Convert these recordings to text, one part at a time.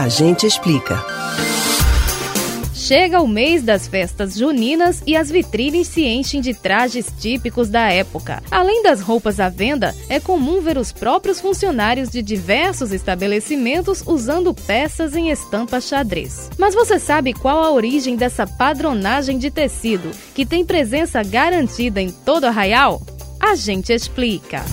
A gente explica. Chega o mês das festas juninas e as vitrines se enchem de trajes típicos da época. Além das roupas à venda, é comum ver os próprios funcionários de diversos estabelecimentos usando peças em estampa xadrez. Mas você sabe qual a origem dessa padronagem de tecido, que tem presença garantida em todo arraial? A gente explica.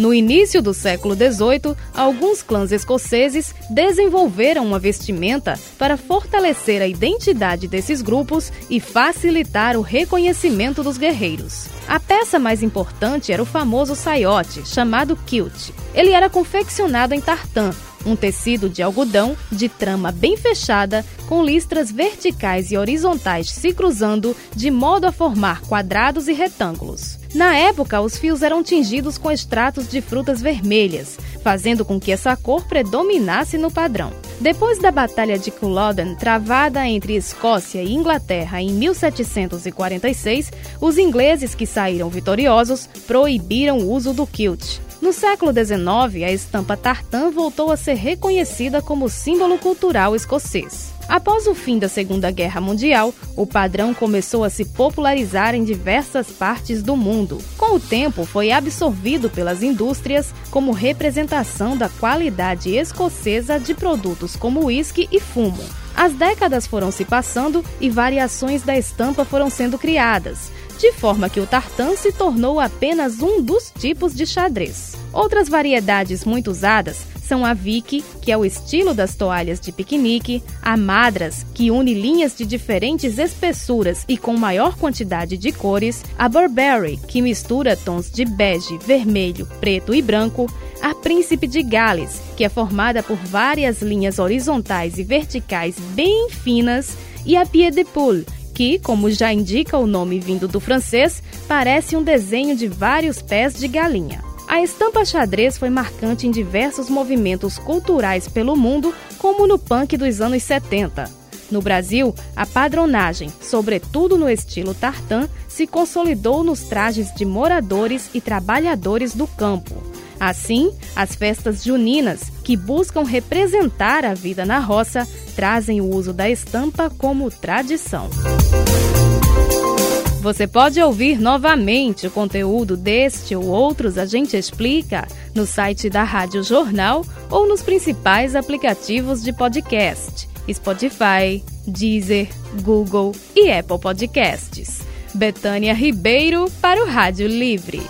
No início do século XVIII, alguns clãs escoceses desenvolveram uma vestimenta para fortalecer a identidade desses grupos e facilitar o reconhecimento dos guerreiros. A peça mais importante era o famoso saiote, chamado kilt. Ele era confeccionado em tartan, um tecido de algodão de trama bem fechada, com listras verticais e horizontais se cruzando de modo a formar quadrados e retângulos. Na época, os fios eram tingidos com extratos de frutas vermelhas, fazendo com que essa cor predominasse no padrão. Depois da Batalha de Culloden, travada entre Escócia e Inglaterra em 1746, os ingleses que saíram vitoriosos proibiram o uso do kilt. No século XIX, a estampa tartan voltou a ser reconhecida como símbolo cultural escocês. Após o fim da Segunda Guerra Mundial, o padrão começou a se popularizar em diversas partes do mundo. Com o tempo, foi absorvido pelas indústrias como representação da qualidade escocesa de produtos como uísque e fumo. As décadas foram se passando e variações da estampa foram sendo criadas, de forma que o tartan se tornou apenas um dos tipos de xadrez. Outras variedades muito usadas são a Vicky, que é o estilo das toalhas de piquenique, a Madras, que une linhas de diferentes espessuras e com maior quantidade de cores, a Burberry, que mistura tons de bege, vermelho, preto e branco, a Príncipe de Gales, que é formada por várias linhas horizontais e verticais bem finas, e a Pied de Poule, que, como já indica o nome vindo do francês, parece um desenho de vários pés de galinha. A estampa xadrez foi marcante em diversos movimentos culturais pelo mundo, como no punk dos anos 70. No Brasil, a padronagem, sobretudo no estilo tartan, se consolidou nos trajes de moradores e trabalhadores do campo. Assim, as festas juninas, que buscam representar a vida na roça, trazem o uso da estampa como tradição. Você pode ouvir novamente o conteúdo deste ou outros A Gente Explica no site da Rádio Jornal ou nos principais aplicativos de podcast: Spotify, Deezer, Google e Apple Podcasts. Betânia Ribeiro para o Rádio Livre.